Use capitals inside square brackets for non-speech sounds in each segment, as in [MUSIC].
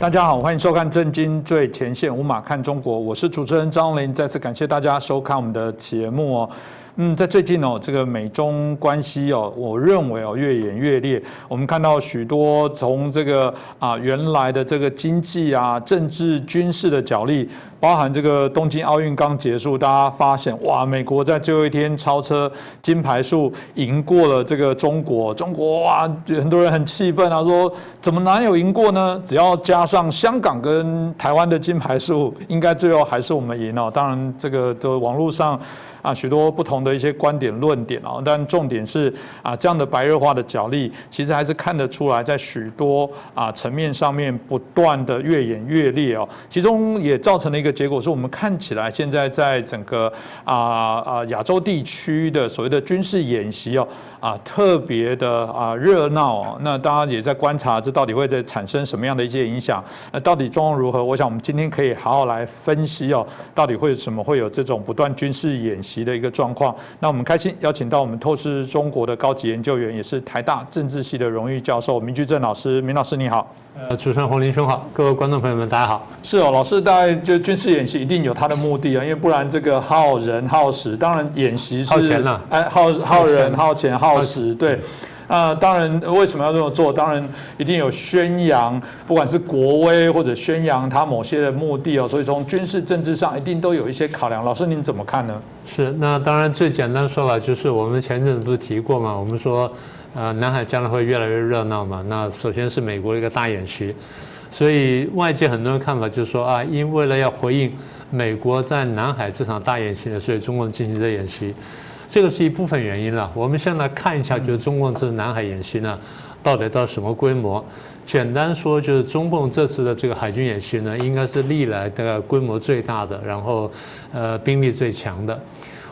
大家好，欢迎收看《震惊最前线》，无马看中国，我是主持人张林。再次感谢大家收看我们的节目哦。嗯，在最近哦，这个美中关系哦，我认为哦越演越烈。我们看到许多从这个啊原来的这个经济啊、政治、军事的角力，包含这个东京奥运刚结束，大家发现哇，美国在最后一天超车金牌数赢过了这个中国，中国哇，很多人很气愤啊，说怎么哪有赢过呢？只要加上香港跟台湾的金牌数，应该最后还是我们赢哦。当然，这个的网络上。啊，许多不同的一些观点论点啊，但重点是啊，这样的白热化的角力，其实还是看得出来，在许多啊层面上面不断的越演越烈哦。其中也造成了一个结果，是我们看起来现在在整个啊啊亚洲地区的所谓的军事演习哦啊特别的啊热闹哦。那大家也在观察，这到底会在产生什么样的一些影响？那到底状况如何？我想我们今天可以好好来分析哦，到底会什么会有这种不断军事演习？习的一个状况，那我们开心邀请到我们透视中国的高级研究员，也是台大政治系的荣誉教授明居正老师。明老师你好，呃，主持人洪林兄好，各位观众朋友们大家好。是哦，老师大概就军事演习一定有他的目的啊，因为不然这个耗人耗时，当然演习是耗钱了，哎，耗耗人耗钱。耗时，对。那当然，为什么要这么做？当然一定有宣扬，不管是国威或者宣扬他某些的目的哦。所以从军事政治上，一定都有一些考量。老师您怎么看呢？是，那当然最简单说法就是我们前阵子不是提过嘛？我们说，呃，南海将来会越来越热闹嘛。那首先是美国的一个大演习，所以外界很多人看法就是说啊，因为了要回应美国在南海这场大演习呢，所以中共进行这演习。这个是一部分原因了。我们先来看一下，就是中共这次南海演习呢，到底到什么规模？简单说，就是中共这次的这个海军演习呢，应该是历来的规模最大的，然后呃兵力最强的。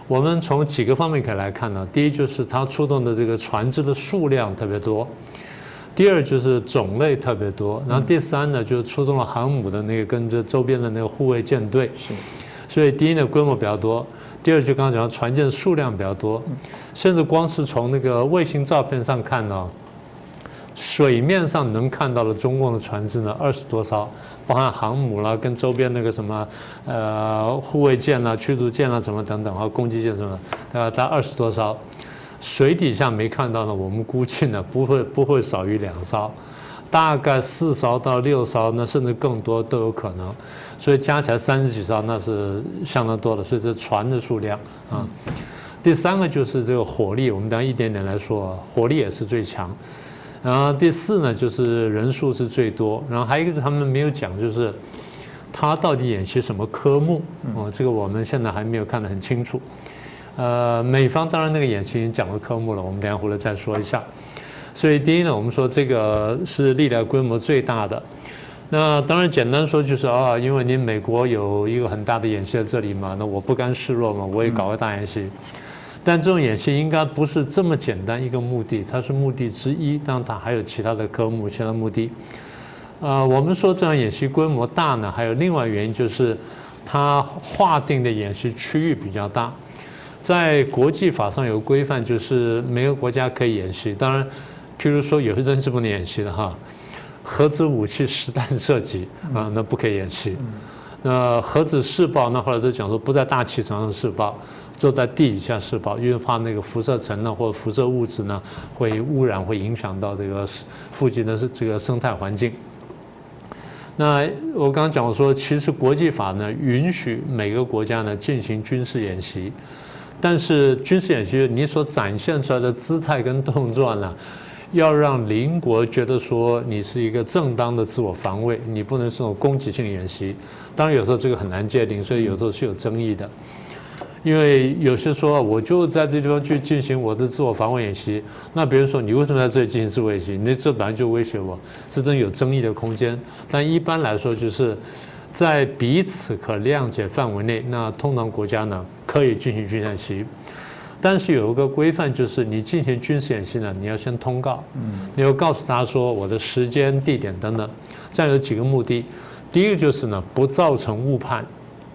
我们从几个方面可以来看呢。第一就是它出动的这个船只的数量特别多，第二就是种类特别多，然后第三呢就是出动了航母的那个跟着周边的那个护卫舰队。是。所以第一呢规模比较多。第二，就刚刚讲，船舰数量比较多，甚至光是从那个卫星照片上看呢，水面上能看到的中共的船只呢二十多艘，包含航母啦，跟周边那个什么呃护卫舰啦、驱逐舰啦什么等等啊，攻击舰什么，大概在二十多艘。水底下没看到呢，我们估计呢不会不会少于两艘，大概四艘到六艘，那甚至更多都有可能。所以加起来三十几艘，那是相当多的。所以这船的数量啊，第三个就是这个火力，我们等一点点来说，火力也是最强。然后第四呢，就是人数是最多。然后还有一个是他们没有讲，就是他到底演习什么科目？哦，这个我们现在还没有看得很清楚。呃，美方当然那个演习已经讲了科目了，我们等下回来再说一下。所以第一呢，我们说这个是历来规模最大的。那当然，简单说就是啊，因为你美国有一个很大的演习在这里嘛，那我不甘示弱嘛，我也搞个大演习。但这种演习应该不是这么简单一个目的，它是目的之一，但它还有其他的科目、其他目的。啊，我们说这样演习规模大呢，还有另外原因就是它划定的演习区域比较大。在国际法上有规范，就是每个国家可以演习。当然，譬如说有些东西是不能演习的哈。核子武器实弹射击啊，那不可以演习。那核子试爆，那后来都讲说不在大气层上试爆，就在地底下试爆，因为怕那个辐射层呢或者辐射物质呢会污染，会影响到这个附近的这个生态环境。那我刚刚讲说，其实国际法呢允许每个国家呢进行军事演习，但是军事演习你所展现出来的姿态跟动作呢？要让邻国觉得说你是一个正当的自我防卫，你不能是种攻击性演习。当然有时候这个很难界定，所以有时候是有争议的。因为有些说我就在这地方去进行我的自我防卫演习，那别人说你为什么在这里进行自我演习？你这本来就威胁我，这真有争议的空间。但一般来说就是在彼此可谅解范围内，那通常国家呢可以进行军事演习。但是有一个规范，就是你进行军事演习呢，你要先通告，你要告诉他说我的时间、地点等等。这样有几个目的，第一个就是呢，不造成误判。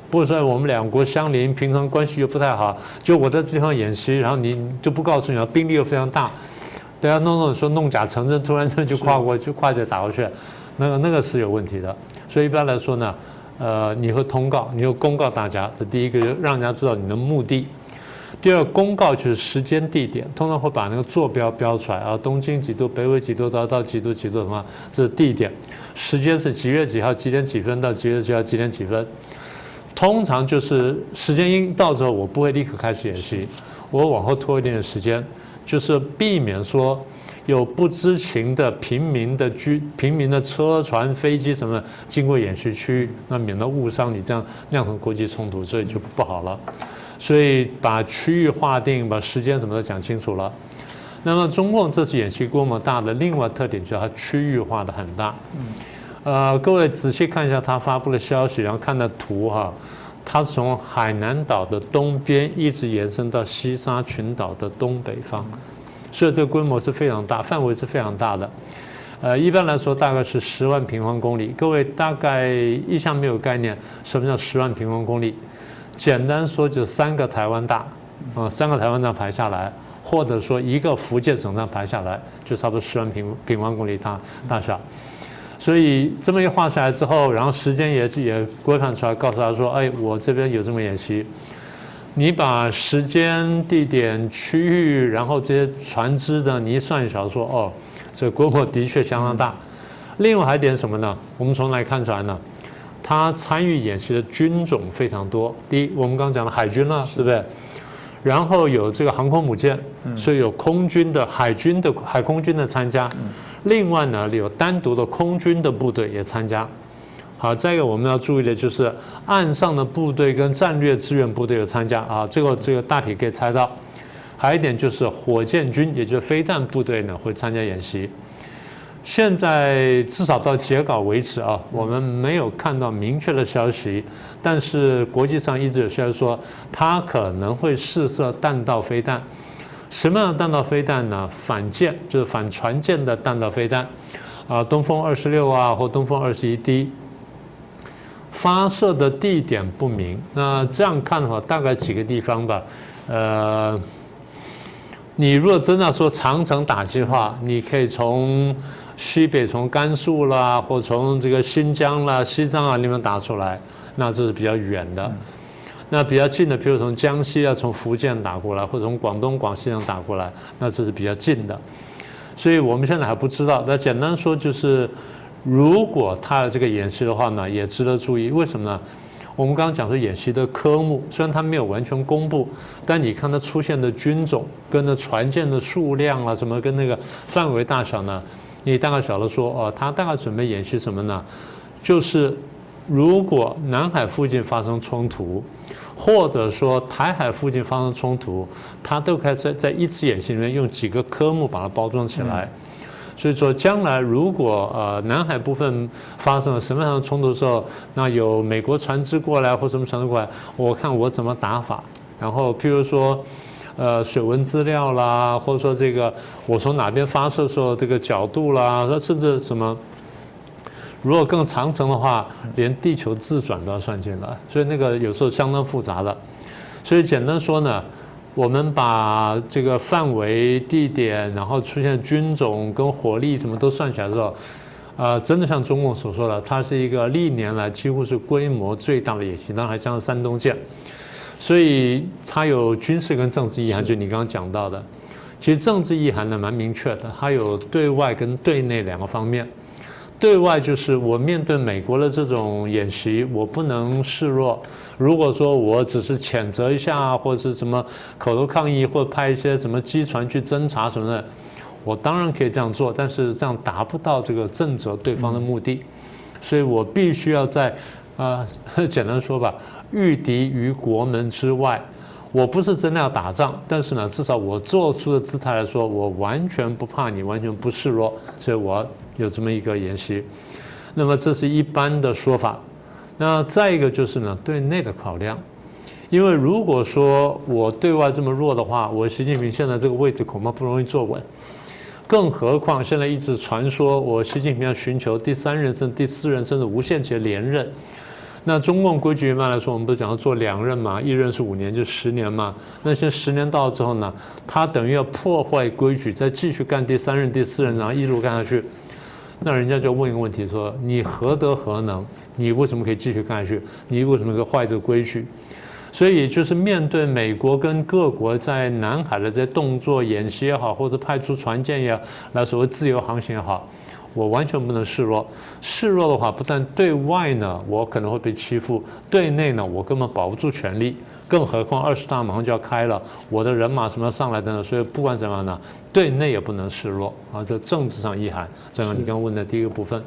不是说我们两国相邻，平常关系又不太好，就我在这地方演习，然后你就不告诉你了，兵力又非常大，大家弄弄说弄假成真，突然间就跨过 [LAUGHS] 就跨界打过去，那个那个是有问题的。所以一般来说呢，呃，你会通告，你会公告大家，这第一个就让人家知道你的目的。第二，公告就是时间地点，通常会把那个坐标标出来啊，东经几度，北纬几度到到几度几度什么，这是地点。时间是几月几号几点几分到几月几号几点几分。通常就是时间一到之后，我不会立刻开始演习，我往后拖一点点时间，就是避免说有不知情的平民的居、平民的车船、飞机什么的经过演习区域，那免得误伤你，这样酿成国际冲突，所以就不好了。所以把区域划定，把时间什么都讲清楚了。那么中共这次演习规模大的另外特点就是它区域化的很大。呃，各位仔细看一下他发布的消息，然后看的图哈，它从海南岛的东边一直延伸到西沙群岛的东北方，所以这个规模是非常大，范围是非常大的。呃，一般来说大概是十万平方公里。各位大概一向没有概念，什么叫十万平方公里？简单说就三个台湾大，啊，三个台湾大排下来，或者说一个福建省这样排下来，就差不多十万平平方公里大大小。所以这么一画下来之后，然后时间也也规范出来，告诉他说：“哎，我这边有这么演习，你把时间、地点、区域，然后这些船只的，你一算一下，说哦，这规模的确相当大。另外还点什么呢？我们从哪看出来呢？他参与演习的军种非常多。第一，我们刚刚讲的海军了，对不对？然后有这个航空母舰，所以有空军的、海军的、海空军的参加。”另外呢，有单独的空军的部队也参加。好，再一个我们要注意的就是岸上的部队跟战略支援部队有参加啊，这个这个大体可以猜到。还有一点就是火箭军，也就是飞弹部队呢会参加演习。现在至少到截稿为止啊，我们没有看到明确的消息，但是国际上一直有消息说，它可能会试射弹道飞弹。什么样的弹道飞弹呢？反舰就是反船舰的弹道飞弹，啊，东风二十六啊，或东风二十一 D，发射的地点不明。那这样看的话，大概几个地方吧。呃，你如果真的说长城打击的话，你可以从西北，从甘肃啦，或从这个新疆啦、西藏啊那边打出来，那这是比较远的。那比较近的，比如从江西啊，从福建打过来，或者从广东、广西上打过来，那这是比较近的。所以我们现在还不知道。那简单说就是，如果他的这个演习的话呢，也值得注意。为什么呢？我们刚刚讲说演习的科目，虽然它没有完全公布，但你看它出现的军种、跟那船舰的数量啊，什么跟那个范围大小呢，你大概晓得说，哦，他大概准备演习什么呢？就是如果南海附近发生冲突。或者说台海附近发生冲突，他都可以在在一次演习里面用几个科目把它包装起来。所以说，将来如果呃南海部分发生了什么样的冲突的时候，那有美国船只过来或什么船只过来，我看我怎么打法。然后譬如说，呃水文资料啦，或者说这个我从哪边发射时候这个角度啦，甚至什么。如果更长程的话，连地球自转都要算进来，所以那个有时候相当复杂的。所以简单说呢，我们把这个范围、地点，然后出现军种跟火力什么都算起来之后，呃，真的像中共所说的，它是一个历年来几乎是规模最大的演习，当然还加上山东舰，所以它有军事跟政治意涵，就你刚刚讲到的。其实政治意涵呢蛮明确的，它有对外跟对内两个方面。对外就是我面对美国的这种演习，我不能示弱。如果说我只是谴责一下，或者是什么口头抗议，或者派一些什么机船去侦查什么的，我当然可以这样做，但是这样达不到这个震慑对方的目的。所以我必须要在啊，[LAUGHS] 简单说吧，御敌于国门之外。我不是真的要打仗，但是呢，至少我做出的姿态来说，我完全不怕你，完全不示弱，所以我有这么一个演习。那么这是一般的说法。那再一个就是呢，对内的考量，因为如果说我对外这么弱的话，我习近平现在这个位置恐怕不容易坐稳。更何况现在一直传说我习近平要寻求第三任、甚第四任，甚至无限期连任。那中共规矩一般来说，我们不是讲要做两任嘛，一任是五年，就十年嘛。那些十年到了之后呢，他等于要破坏规矩，再继续干第三任、第四任，然后一路干下去。那人家就问一个问题说：你何德何能？你为什么可以继续干下去？你为什么可以坏这个规矩？所以就是面对美国跟各国在南海的这些动作演习也好，或者派出船舰也好，那所谓自由航行也好，我完全不能示弱。示弱的话，不但对外呢，我可能会被欺负；对内呢，我根本保不住权力。更何况二十大马上就要开了，我的人马什么上来的呢，所以不管怎么样呢，对内也不能示弱啊。这政治上意涵，这样你刚刚问的第一个部分，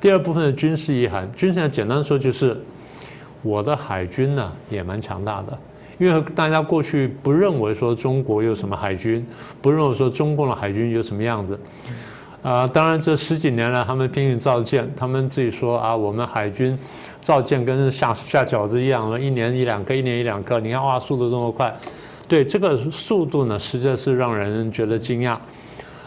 第二部分的军事意涵，军事上简单说就是。我的海军呢也蛮强大的，因为大家过去不认为说中国有什么海军，不认为说中共的海军有什么样子，啊，当然这十几年来他们拼命造舰，他们自己说啊，我们海军造舰跟下下饺子一样，一年一两个，一年一两个，你看哇，速度这么快，对这个速度呢，实在是让人觉得惊讶。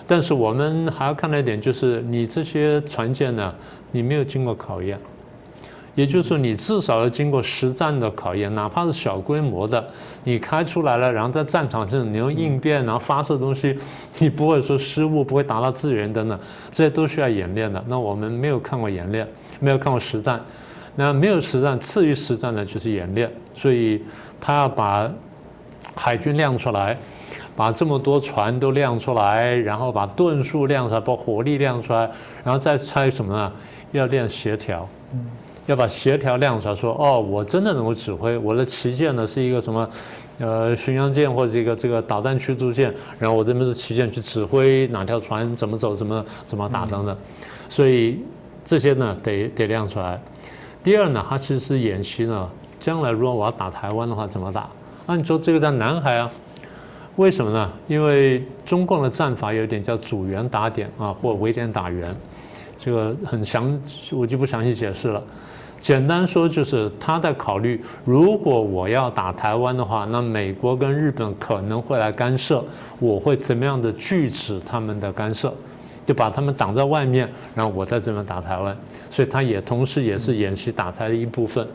但是我们还要看到一点，就是你这些船舰呢，你没有经过考验。也就是说，你至少要经过实战的考验，哪怕是小规模的，你开出来了，然后在战场上你用应变，然后发射东西，你不会说失误，不会打到自人等等，这些都需要演练的。那我们没有看过演练，没有看过实战，那没有实战，次于实战的就是演练。所以他要把海军亮出来，把这么多船都亮出来，然后把吨数亮出来，把火力亮出来，然后再猜什么呢？要练协调。要把协调亮出来，说哦，我真的能够指挥，我的旗舰呢是一个什么，呃，巡洋舰或者一个这个导弹驱逐舰，然后我这边是旗舰去指挥哪条船怎么走，怎么怎么打等等，所以这些呢得得亮出来。第二呢，它其实是演习呢，将来如果我要打台湾的话怎么打？那你说这个在南海啊？为什么呢？因为中共的战法有点叫组员打点啊，或围点打援，这个很详，我就不详细解释了。简单说就是他在考虑，如果我要打台湾的话，那美国跟日本可能会来干涉，我会怎么样的拒止他们的干涉，就把他们挡在外面，然后我在这边打台湾，所以他也同时也是演习打台的一部分。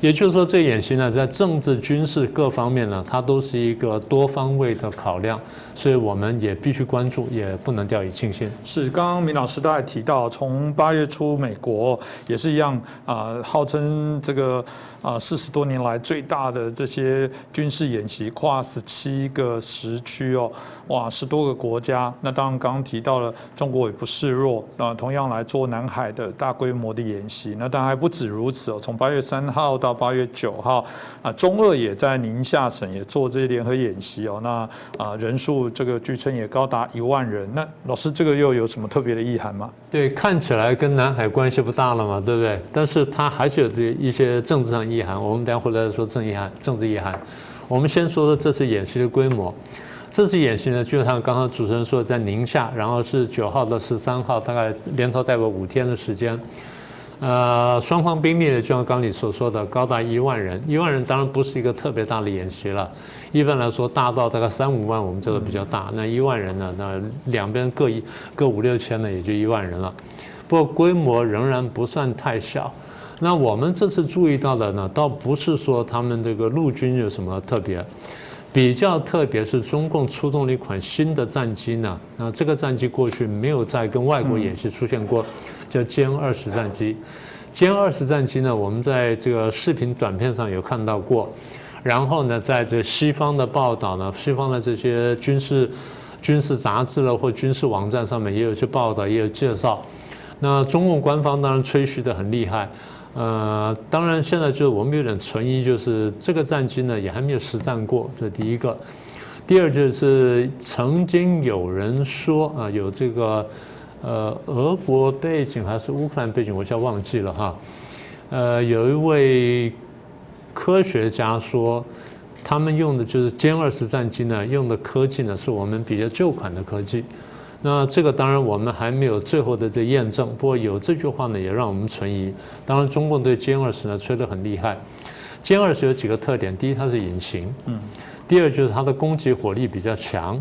也就是说，这演习呢，在政治、军事各方面呢，它都是一个多方位的考量，所以我们也必须关注，也不能掉以轻心。是，刚刚明老师都还提到，从八月初，美国也是一样啊，号称这个啊四十多年来最大的这些军事演习，跨十七个时区哦，哇，十多个国家。那当然，刚刚提到了中国也不示弱啊，同样来做南海的大规模的演习。那当然还不止如此哦，从八月三号到八月九号，啊，中俄也在宁夏省也做这些联合演习哦。那啊，人数这个据称也高达一万人。那老师，这个又有什么特别的意涵吗？对，看起来跟南海关系不大了嘛，对不对？但是它还是有这一些政治上意涵。我们等下回来说政意涵、政治意涵。我们先说说这次演习的规模。这次演习呢，就像刚刚主持人说，在宁夏，然后是九号到十三号，大概连头带尾五天的时间。呃，双方兵力呢，就像刚你所说的，高达一万人。一万人当然不是一个特别大的演习了，一般来说大到大概三五万，我们叫做比较大。那一万人呢，那两边各一各五六千呢，也就一万人了。不过规模仍然不算太小。那我们这次注意到的呢，倒不是说他们这个陆军有什么特别，比较特别是中共出动了一款新的战机呢。那这个战机过去没有在跟外国演习出现过。叫歼二十战机，歼二十战机呢，我们在这个视频短片上有看到过，然后呢，在这西方的报道呢，西方的这些军事军事杂志了或军事网站上面也有些报道，也有介绍。那中共官方当然吹嘘的很厉害，呃，当然现在就是我们有点存疑，就是这个战机呢也还没有实战过，这第一个。第二就是曾经有人说啊，有这个。呃，俄国背景还是乌克兰背景，我一下忘记了哈。呃，有一位科学家说，他们用的就是歼二十战机呢，用的科技呢是我们比较旧款的科技。那这个当然我们还没有最后的这验证，不过有这句话呢，也让我们存疑。当然，中共对歼二十呢吹得很厉害。歼二十有几个特点，第一它是隐形，嗯，第二就是它的攻击火力比较强。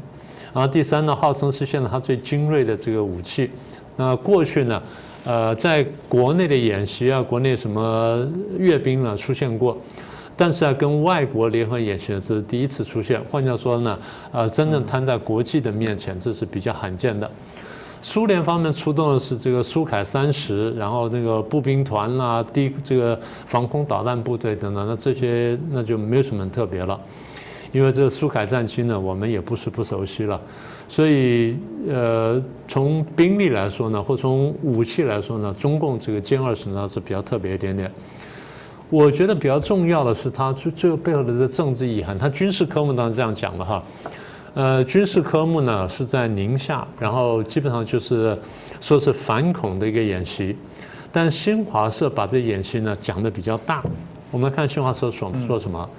然后第三呢，号称是现在它最精锐的这个武器。那过去呢，呃，在国内的演习啊，国内什么阅兵呢出现过，但是啊，跟外国联合演习这是第一次出现。换句话说呢，呃，真正摊在国际的面前，这是比较罕见的。苏联方面出动的是这个苏凯三十，然后那个步兵团啦、低这个防空导弹部队等等，那这些那就没有什么特别了，因为这个苏凯战机呢，我们也不是不熟悉了，所以呃，从兵力来说呢，或从武器来说呢，中共这个歼二十呢是比较特别一点点。我觉得比较重要的是它最最后背后的这政治意涵，它军事科目当然这样讲的哈。呃，军事科目呢是在宁夏，然后基本上就是说是反恐的一个演习，但新华社把这演习呢讲的比较大。我们看新华社说说什么？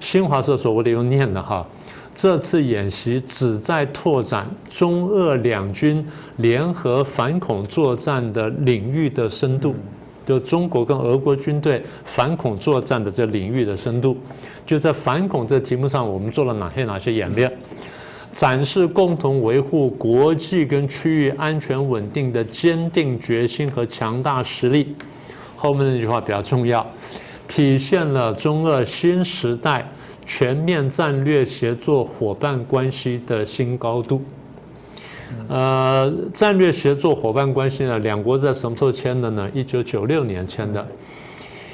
新华社说，我得用念的哈。这次演习旨在拓展中俄两军联合反恐作战的领域的深度，就中国跟俄国军队反恐作战的这领域的深度，就在反恐这题目上，我们做了哪些哪些演练？展示共同维护国际跟区域安全稳定的坚定决心和强大实力。后面那句话比较重要，体现了中俄新时代全面战略协作伙伴关系的新高度。呃，战略协作伙伴关系呢，两国在什么时候签的呢？一九九六年签的，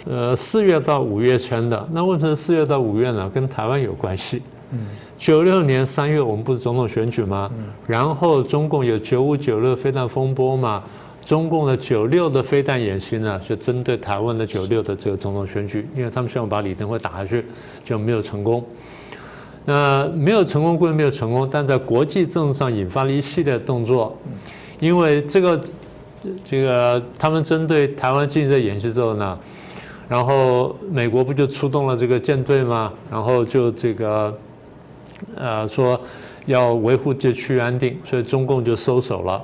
呃，四月到五月签的。那为什么四月到五月呢？跟台湾有关系。嗯。九六年三月，我们不是总统选举吗？然后中共有九五九六飞弹风波嘛？中共的九六的飞弹演习呢，就针对台湾的九六的这个总统选举，因为他们希望把李登辉打下去，就没有成功。那没有成功归没有成功，但在国际政治上引发了一系列动作，因为这个这个他们针对台湾进行这演习之后呢，然后美国不就出动了这个舰队吗？然后就这个。呃，说要维护这区域安定，所以中共就收手了。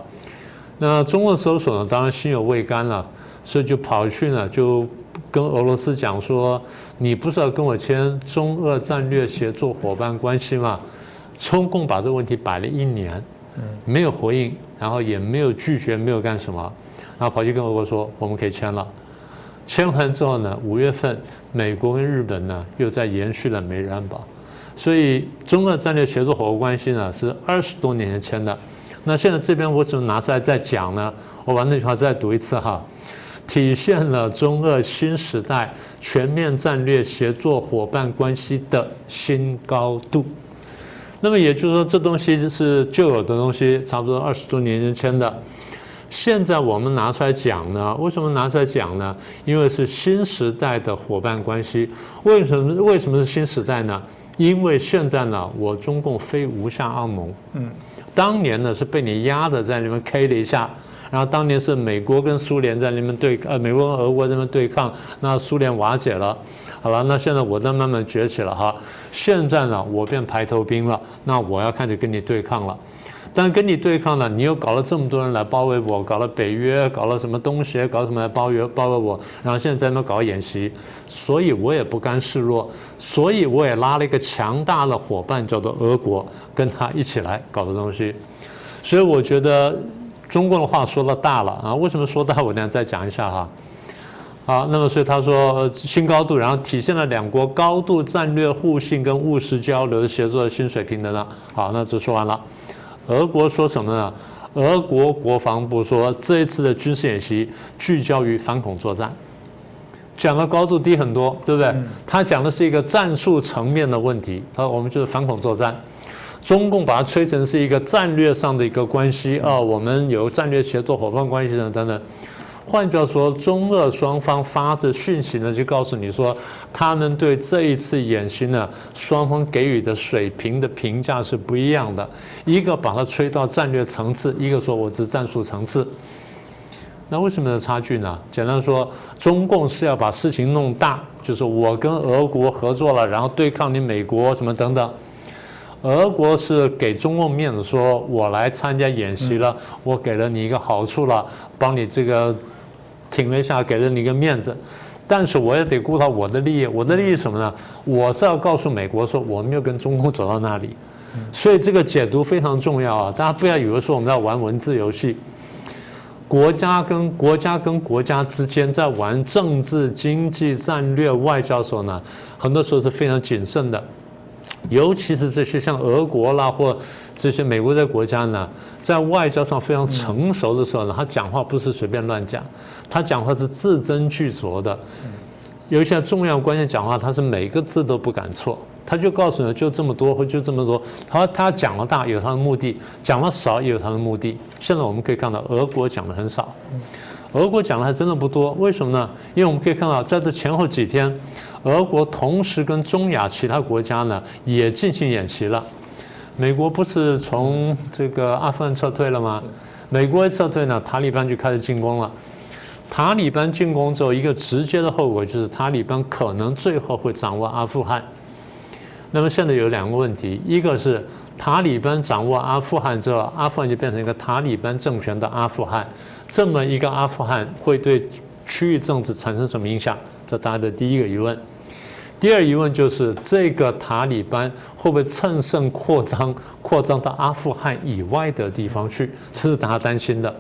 那中共搜索呢，当然心有未甘了，所以就跑去呢，就跟俄罗斯讲说：“你不是要跟我签中俄战略协作伙伴关系吗？”中共把这个问题摆了一年，没有回应，然后也没有拒绝，没有干什么，然后跑去跟俄国说：“我们可以签了。”签完之后呢，五月份美国跟日本呢又在延续了美日安保。所以中俄战略协作伙伴关系呢是二十多年前签的，那现在这边我怎么拿出来再讲呢？我把那句话再读一次哈，体现了中俄新时代全面战略协作伙伴关系的新高度。那么也就是说，这东西是旧有的东西，差不多二十多年前的，现在我们拿出来讲呢？为什么拿出来讲呢？因为是新时代的伙伴关系。为什么？为什么是新时代呢？因为现在呢，我中共非无下阿蒙，嗯，当年呢是被你压着在那边 K 了一下，然后当年是美国跟苏联在那边对，呃，美国跟俄国在那边对抗，那苏联瓦解了，好了，那现在我在慢慢崛起了哈，现在呢我变排头兵了，那我要开始跟你对抗了。但跟你对抗呢，你又搞了这么多人来包围我，搞了北约，搞了什么东协，搞什么来包围包围我，然后现在在那搞演习，所以我也不甘示弱，所以我也拉了一个强大的伙伴，叫做俄国，跟他一起来搞的东西。所以我觉得中共的话说的大了啊，为什么说大？我等下再讲一下哈。好，那么所以他说新高度，然后体现了两国高度战略互信跟务实交流的协作的新水平的呢。好，那这说完了。俄国说什么呢？俄国国防部说，这一次的军事演习聚焦于反恐作战，讲的高度低很多，对不对？他讲的是一个战术层面的问题。他说我们就是反恐作战，中共把它吹成是一个战略上的一个关系啊，我们有战略协作伙伴关系等等等。换句话说，中俄双方发的讯息呢，就告诉你说，他们对这一次演习呢，双方给予的水平的评价是不一样的。一个把它吹到战略层次，一个说我是战术层次。那为什么的差距呢？简单说，中共是要把事情弄大，就是我跟俄国合作了，然后对抗你美国什么等等。俄国是给中共面子，说我来参加演习了，我给了你一个好处了，帮你这个。挺了一下，给了你一个面子，但是我也得顾到我的利益。我的利益什么呢？我是要告诉美国说，我没有跟中共走到那里。所以这个解读非常重要啊！大家不要以为说我们在玩文字游戏。国家跟国家跟国家之间在玩政治、经济、战略、外交的时候呢，很多时候是非常谨慎的。尤其是这些像俄国啦或这些美国的国家呢，在外交上非常成熟的时候呢，他讲话不是随便乱讲，他讲话是字斟句酌的。有一些重要关键讲话，他是每个字都不敢错，他就告诉你就这么多或就这么多。他他讲了大有他的目的，讲了少也有他的目的。现在我们可以看到，俄国讲的很少，俄国讲的还真的不多。为什么呢？因为我们可以看到，在这前后几天，俄国同时跟中亚其他国家呢也进行演习了。美国不是从这个阿富汗撤退了吗？美国一撤退呢，塔利班就开始进攻了。塔利班进攻之后，一个直接的后果就是塔利班可能最后会掌握阿富汗。那么现在有两个问题，一个是塔利班掌握阿富汗之后，阿富汗就变成一个塔利班政权的阿富汗，这么一个阿富汗会对区域政治产生什么影响？这大家的第一个疑问。第二疑问就是这个塔利班会不会趁胜扩张，扩张到阿富汗以外的地方去？这是大家担心的。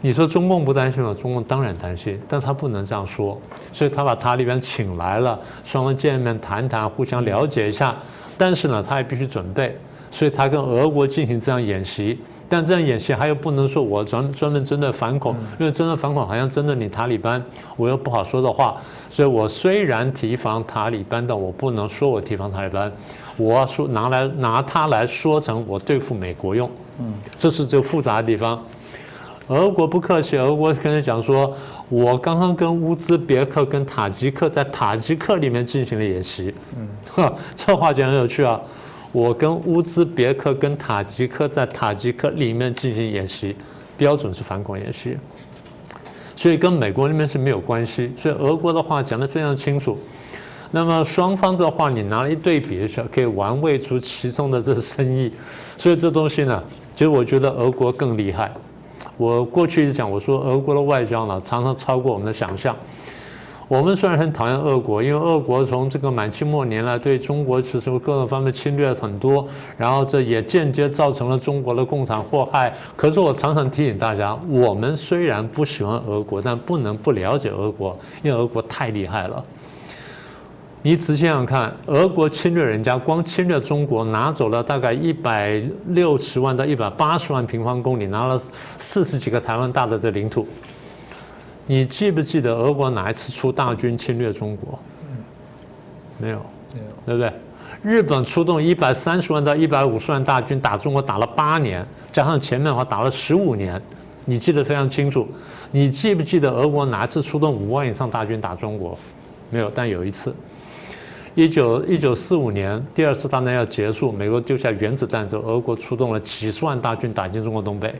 你说中共不担心吗？中共当然担心，但他不能这样说，所以他把塔利班请来了，双方见面谈谈，互相了解一下。但是呢，他也必须准备，所以他跟俄国进行这样演习。但这样演习，他又不能说我专专门针对反恐，因为针对反恐好像针对你塔利班，我又不好说的话。所以我虽然提防塔利班，但我不能说我提防塔利班，我说拿来拿它来说成我对付美国用。嗯，这是最复杂的地方。俄国不客气，俄国跟他讲说，我刚刚跟乌兹别克、跟塔吉克在塔吉克里面进行了演习。嗯，呵，[LAUGHS] 这话讲很有趣啊。我跟乌兹别克、跟塔吉克在塔吉克里面进行演习，标准是反恐演习，所以跟美国那边是没有关系。所以俄国的话讲得非常清楚。那么双方的话，你拿一对比一下，可以玩味出其中的这个深意。所以这东西呢，其实我觉得俄国更厉害。我过去一直讲，我说俄国的外交呢，常常超过我们的想象。我们虽然很讨厌俄国，因为俄国从这个满清末年来对中国其实各个方面侵略很多，然后这也间接造成了中国的共产祸害。可是我常常提醒大家，我们虽然不喜欢俄国，但不能不了解俄国，因为俄国太厉害了。你仔细想想看，俄国侵略人家，光侵略中国，拿走了大概一百六十万到一百八十万平方公里，拿了四十几个台湾大的这领土。你记不记得俄国哪一次出大军侵略中国？没有，没有，对不对？日本出动一百三十万到一百五十万大军打中国，打了八年，加上前面的话打了十五年，你记得非常清楚。你记不记得俄国哪一次出动五万以上大军打中国？没有，但有一次。一九一九四五年，第二次大战要结束，美国丢下原子弹之后，俄国出动了几十万大军打进中国东北，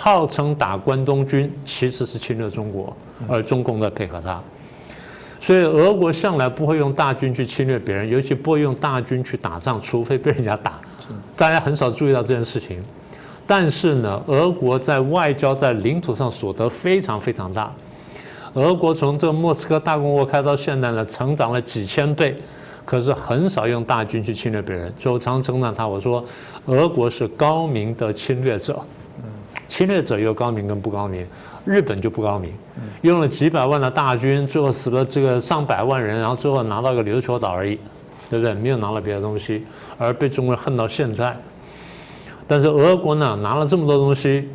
号称打关东军，其实是侵略中国，而中共在配合他。所以俄国向来不会用大军去侵略别人，尤其不会用大军去打仗，除非被人家打。大家很少注意到这件事情，但是呢，俄国在外交在领土上所得非常非常大。俄国从这莫斯科大公国开到现在呢，成长了几千倍，可是很少用大军去侵略别人。所以我常称赞他，我说俄国是高明的侵略者。侵略者有高明跟不高明，日本就不高明，用了几百万的大军，最后死了这个上百万人，然后最后拿到一个琉球岛而已，对不对？没有拿了别的东西，而被中国人恨到现在。但是俄国呢，拿了这么多东西。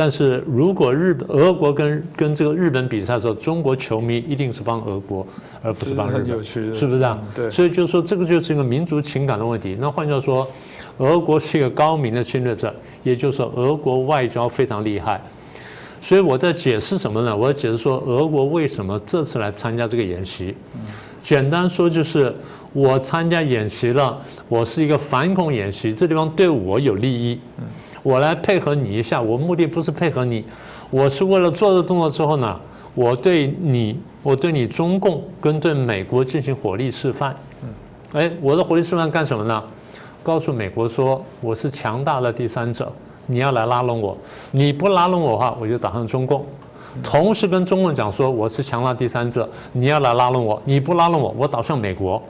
但是如果日本、俄国跟跟这个日本比赛的时候，中国球迷一定是帮俄国，而不是帮日本，是不是啊？对。所以就是说，这个就是一个民族情感的问题。那换句话说，俄国是一个高明的侵略者，也就是说，俄国外交非常厉害。所以我在解释什么呢？我在解释说，俄国为什么这次来参加这个演习？简单说就是我参加演习了，我是一个反恐演习，这地方对我有利益。我来配合你一下，我目的不是配合你，我是为了做这动作之后呢，我对你，我对你中共跟对美国进行火力示范。哎，我的火力示范干什么呢？告诉美国说我是强大的第三者，你要来拉拢我，你不拉拢我的话，我就打上中共。同时跟中共讲说，我是强大第三者，你要来拉拢我，你不拉拢我，我倒向美国。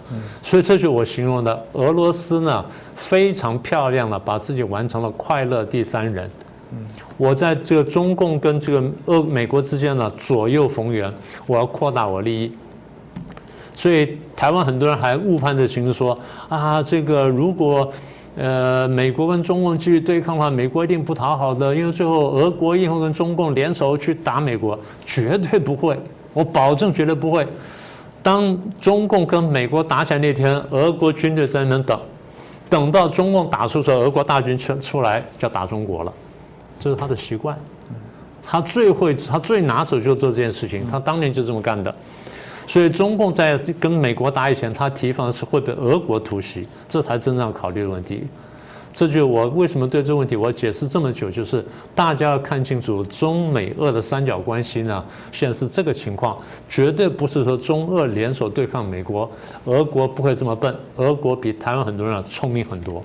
所以这就我形容的俄罗斯呢，非常漂亮的把自己完成了快乐第三人。我在这个中共跟这个俄美国之间呢左右逢源，我要扩大我利益。所以台湾很多人还误判这情势，说啊，这个如果呃美国跟中共继续对抗的话，美国一定不讨好的，因为最后俄国一定会跟中共联手去打美国，绝对不会，我保证绝对不会。当中共跟美国打起来那天，俄国军队在那边等，等到中共打出时候，俄国大军出出来就要打中国了，这是他的习惯。他最会，他最拿手就做这件事情，他当年就这么干的。所以中共在跟美国打以前，他提防的是会被俄国突袭，这才真正要考虑的问题。这就我为什么对这个问题我解释这么久，就是大家要看清楚中美俄的三角关系呢，现在是这个情况，绝对不是说中俄联手对抗美国，俄国不会这么笨，俄国比台湾很多人聪明很多。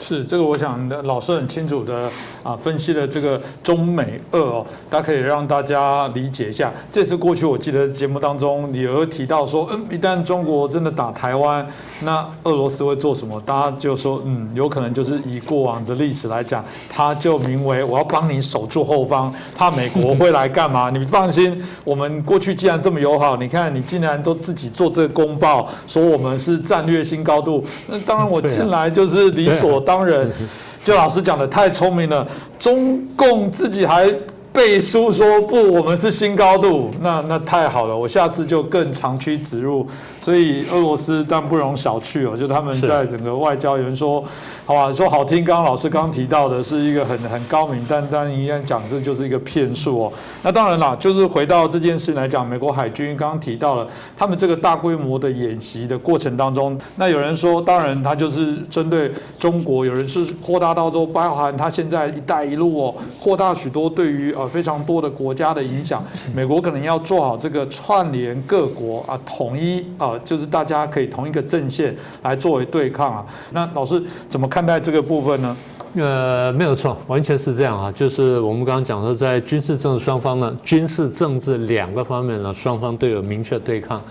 是这个，我想老师很清楚的啊，分析了这个中美俄哦，大家可以让大家理解一下。这次过去，我记得节目当中你有提到说，嗯，一旦中国真的打台湾，那俄罗斯会做什么？大家就说，嗯，有可能就是以过往的历史来讲，他就名为我要帮你守住后方，怕美国会来干嘛？[LAUGHS] 你放心，我们过去既然这么友好，你看你竟然都自己做这个公报，说我们是战略新高度，那当然我进来就是理所当。当然，[LAUGHS] 就老师讲的太聪明了，中共自己还背书说不，我们是新高度，那那太好了，我下次就更长驱直入。所以俄罗斯但不容小觑哦，就他们在整个外交，有人说，好吧，说好听，刚刚老师刚刚提到的是一个很很高明，但但一样讲这就是一个骗术哦。那当然啦，就是回到这件事来讲，美国海军刚刚提到了他们这个大规模的演习的过程当中，那有人说，当然他就是针对中国，有人是扩大到说包含他现在“一带一路”哦，扩大许多对于呃非常多的国家的影响，[LAUGHS] 美国可能要做好这个串联各国啊，统一啊。就是大家可以同一个阵线来作为对抗啊。那老师怎么看待这个部分呢？呃，没有错，完全是这样啊。就是我们刚刚讲的，在军事政治双方呢，军事政治两个方面呢，双方都有明确对抗。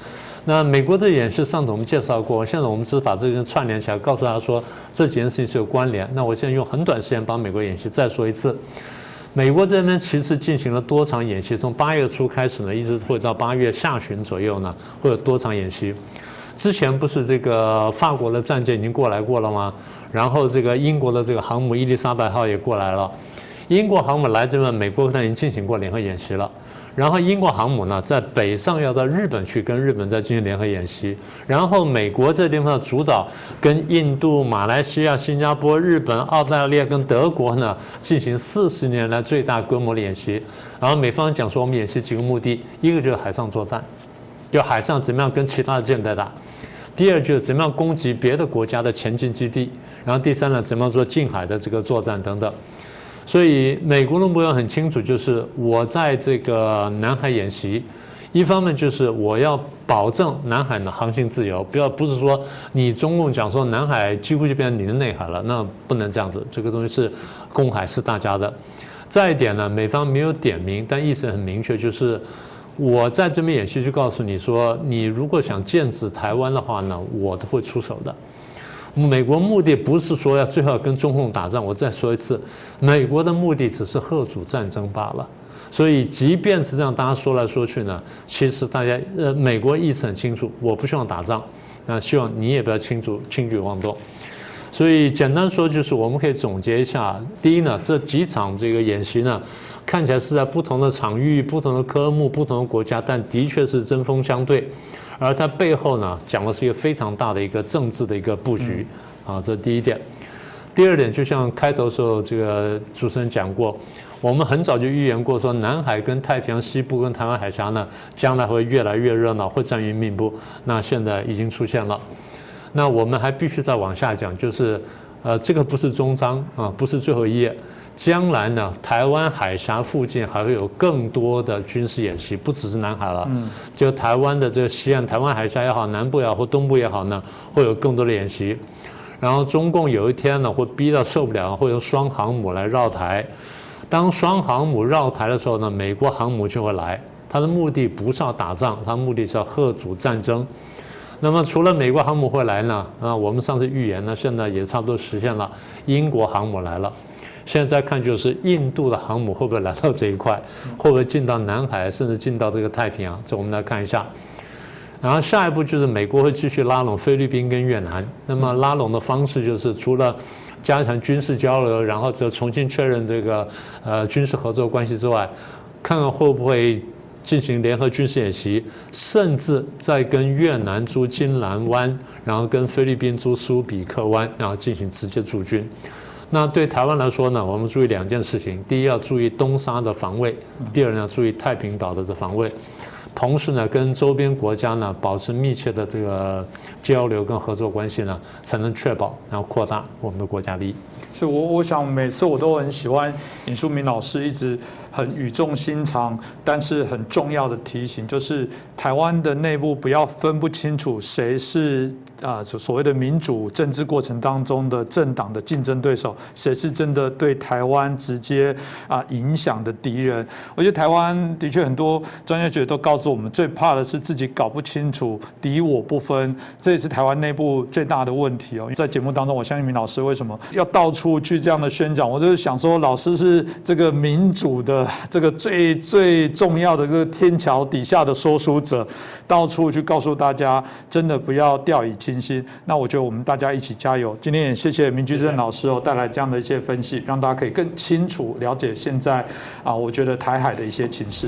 那美国的演示上次我们介绍过，现在我们只是把这个串联起来，告诉大家说这几件事情是有关联。那我现在用很短时间把美国演习再说一次。美国这边其实进行了多场演习，从八月初开始呢，一直会到八月下旬左右呢，会有多场演习。之前不是这个法国的战舰已经过来过了吗？然后这个英国的这个航母伊丽莎白号也过来了。英国航母来这边，美国已经进行过联合演习了。然后英国航母呢，在北上要到日本去跟日本再进行联合演习。然后美国这地方的主导跟印度、马来西亚、新加坡、日本、澳大利亚跟德国呢进行四十年来最大规模的演习。然后美方讲说，我们演习几个目的：一个就是海上作战，就海上怎么样跟其他的舰队打；第二就是怎么样攻击别的国家的前进基地；然后第三呢，怎么样做近海的这个作战等等。所以美国的目标很清楚，就是我在这个南海演习，一方面就是我要保证南海的航行自由，不要不是说你中共讲说南海几乎就变成你的内海了，那不能这样子，这个东西是公海是大家的。再一点呢，美方没有点名，但意思很明确，就是我在这边演习就告诉你说，你如果想建制台湾的话呢，我都会出手的。美国目的不是说要最后跟中共打仗，我再说一次，美国的目的只是贺主战争罢了。所以，即便是这样，大家说来说去呢，其实大家呃，美国意思很清楚，我不希望打仗，那希望你也不要轻举轻举妄动。所以，简单说就是，我们可以总结一下：第一呢，这几场这个演习呢，看起来是在不同的场域、不同的科目、不同的国家，但的确是针锋相对。而它背后呢，讲的是一个非常大的一个政治的一个布局啊，这是第一点。第二点，就像开头时候这个主持人讲过，我们很早就预言过，说南海跟太平洋西部跟台湾海峡呢，将来会越来越热闹，会战云密布。那现在已经出现了。那我们还必须再往下讲，就是呃，这个不是终章啊，不是最后一页。将来呢，台湾海峡附近还会有更多的军事演习，不只是南海了。嗯，就台湾的这个西岸，台湾海峡也好，南部也好，或东部也好呢，会有更多的演习。然后中共有一天呢，会逼到受不了，会用双航母来绕台。当双航母绕台的时候呢，美国航母就会来。它的目的不是要打仗，它目的是要贺阻战争。那么除了美国航母会来呢，啊，我们上次预言呢，现在也差不多实现了，英国航母来了。现在看就是印度的航母会不会来到这一块，会不会进到南海，甚至进到这个太平洋？这我们来看一下。然后下一步就是美国会继续拉拢菲律宾跟越南。那么拉拢的方式就是除了加强军事交流，然后就重新确认这个呃军事合作关系之外，看看会不会进行联合军事演习，甚至在跟越南租金兰湾，然后跟菲律宾租苏比克湾，然后进行直接驻军。那对台湾来说呢，我们注意两件事情：第一，要注意东沙的防卫；第二呢，注意太平岛的这防卫。同时呢，跟周边国家呢保持密切的这个交流跟合作关系呢，才能确保然后扩大我们的国家利益。所以，我我想每次我都很喜欢尹淑明老师一直很语重心长，但是很重要的提醒，就是台湾的内部不要分不清楚谁是。啊，所谓的民主政治过程当中的政党的竞争对手，谁是真的对台湾直接啊影响的敌人？我觉得台湾的确很多专业学者都告诉我们，最怕的是自己搞不清楚敌我不分，这也是台湾内部最大的问题哦。在节目当中，我相信明老师为什么要到处去这样的宣讲？我就是想说，老师是这个民主的这个最最重要的这个天桥底下的说书者，到处去告诉大家，真的不要掉以轻。心，那我觉得我们大家一起加油。今天也谢谢明居正老师哦，带来这样的一些分析，让大家可以更清楚了解现在啊，我觉得台海的一些情势。